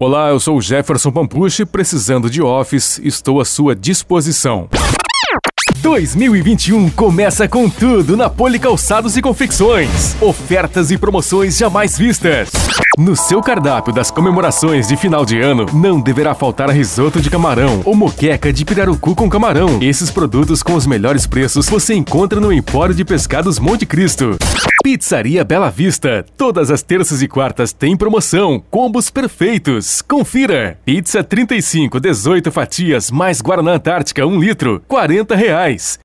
Olá, eu sou o Jefferson Pampucci, precisando de office, estou à sua disposição. 2021 começa com tudo na Poli Calçados e Confecções. Ofertas e promoções jamais vistas. No seu cardápio das comemorações de final de ano, não deverá faltar risoto de camarão ou moqueca de pirarucu com camarão. Esses produtos com os melhores preços você encontra no Empório de Pescados Monte Cristo. Pizzaria Bela Vista. Todas as terças e quartas tem promoção. Combos perfeitos. Confira. Pizza 35, 18 fatias, mais Guaraná Antártica, 1 litro, 40 reais.